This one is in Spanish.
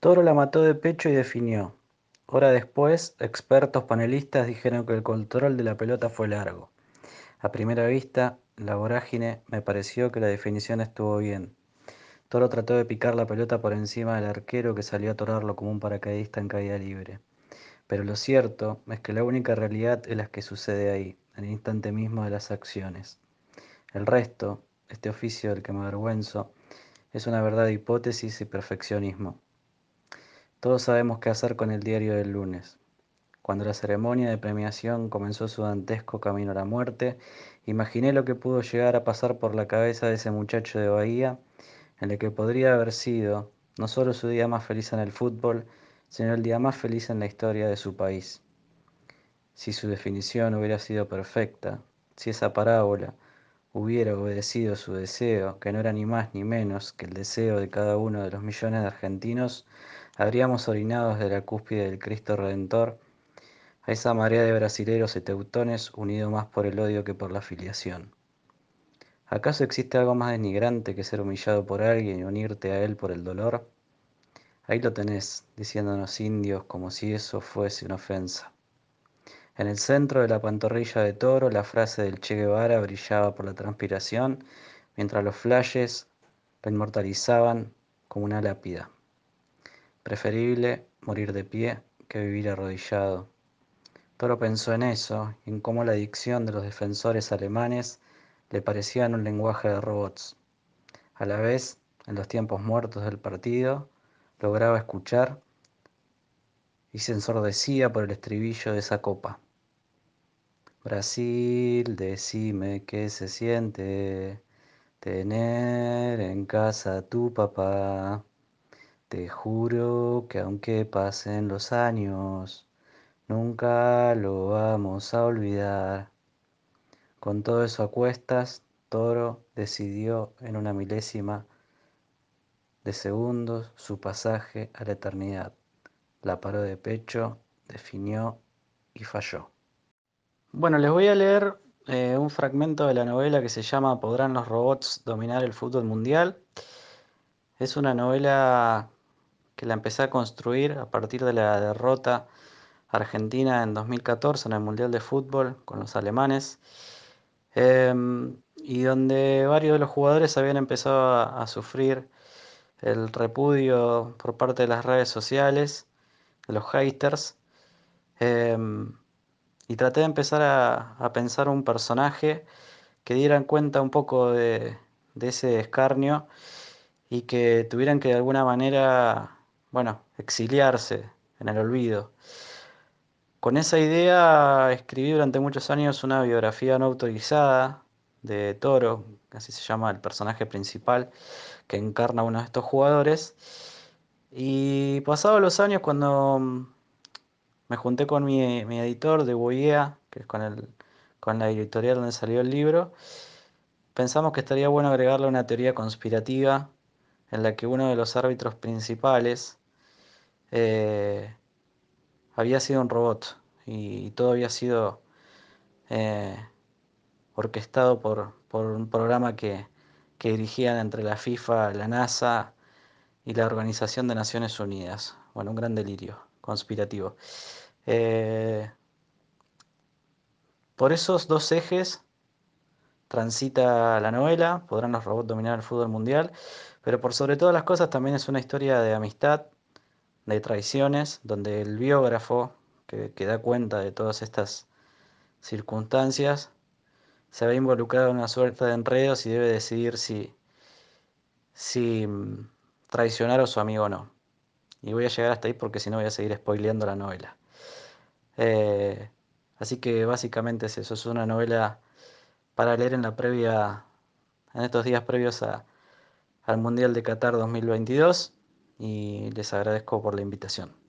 Toro la mató de pecho y definió. Hora después, expertos panelistas dijeron que el control de la pelota fue largo. A primera vista, la vorágine me pareció que la definición estuvo bien. Toro trató de picar la pelota por encima del arquero que salió a torarlo como un paracaidista en caída libre. Pero lo cierto es que la única realidad es la que sucede ahí, en el instante mismo de las acciones. El resto, este oficio del que me avergüenzo, es una verdad de hipótesis y perfeccionismo. Todos sabemos qué hacer con el diario del lunes. Cuando la ceremonia de premiación comenzó su dantesco camino a la muerte, imaginé lo que pudo llegar a pasar por la cabeza de ese muchacho de Bahía, en el que podría haber sido no solo su día más feliz en el fútbol, sino el día más feliz en la historia de su país. Si su definición hubiera sido perfecta, si esa parábola, hubiera obedecido su deseo, que no era ni más ni menos que el deseo de cada uno de los millones de argentinos, habríamos orinado desde la cúspide del Cristo Redentor a esa marea de brasileros y teutones unido más por el odio que por la filiación. ¿Acaso existe algo más denigrante que ser humillado por alguien y unirte a él por el dolor? Ahí lo tenés, diciéndonos indios como si eso fuese una ofensa. En el centro de la pantorrilla de toro, la frase del Che Guevara brillaba por la transpiración, mientras los flashes la inmortalizaban como una lápida. Preferible morir de pie que vivir arrodillado. Toro pensó en eso y en cómo la dicción de los defensores alemanes le parecía en un lenguaje de robots. A la vez, en los tiempos muertos del partido, lograba escuchar y se ensordecía por el estribillo de esa copa. Brasil, decime qué se siente tener en casa a tu papá. Te juro que aunque pasen los años, nunca lo vamos a olvidar. Con todo eso a cuestas, Toro decidió en una milésima de segundos su pasaje a la eternidad. La paró de pecho, definió y falló. Bueno, les voy a leer eh, un fragmento de la novela que se llama ¿Podrán los robots dominar el fútbol mundial? Es una novela que la empecé a construir a partir de la derrota argentina en 2014 en el Mundial de Fútbol con los alemanes, em, y donde varios de los jugadores habían empezado a, sufrir el repudio por parte de las redes sociales, de los haters. Em, y traté de empezar a, pensar un personaje que dieran cuenta un poco de, ese escarnio y que tuvieran que de alguna manera, bueno, exiliarse en el olvido. Con esa idea escribí durante muchos años una biografía no autorizada de Toro, así se llama el personaje principal que encarna a uno de estos jugadores. Y pasados los años, cuando me junté con mi, editor de Boyea, que es con, el, con la editorial donde salió el libro. Pensamos que estaría bueno agregarle una teoría conspirativa en la que uno de los árbitros principales eh, había sido un robot y, todo había sido eh, orquestado por, un programa que, que dirigían entre la FIFA, la NASA y la Organización de Naciones Unidas. Bueno, un gran delirio conspirativo. Eh, por esos dos ejes transita la novela, podrán los robots dominar el fútbol mundial, pero por sobre todas las cosas también es una historia de amistad, de traiciones, donde el biógrafo que, da cuenta de todas estas circunstancias se ve involucrado en una suerte de enredos y debe decidir si, si mm, traicionar a su amigo o no. Y voy a llegar hasta ahí porque si no voy a seguir spoileando la novela. Eh, así que básicamente es eso, es una novela para leer en la previa, en estos días previos al Mundial de Qatar 2022 y les agradezco por la invitación.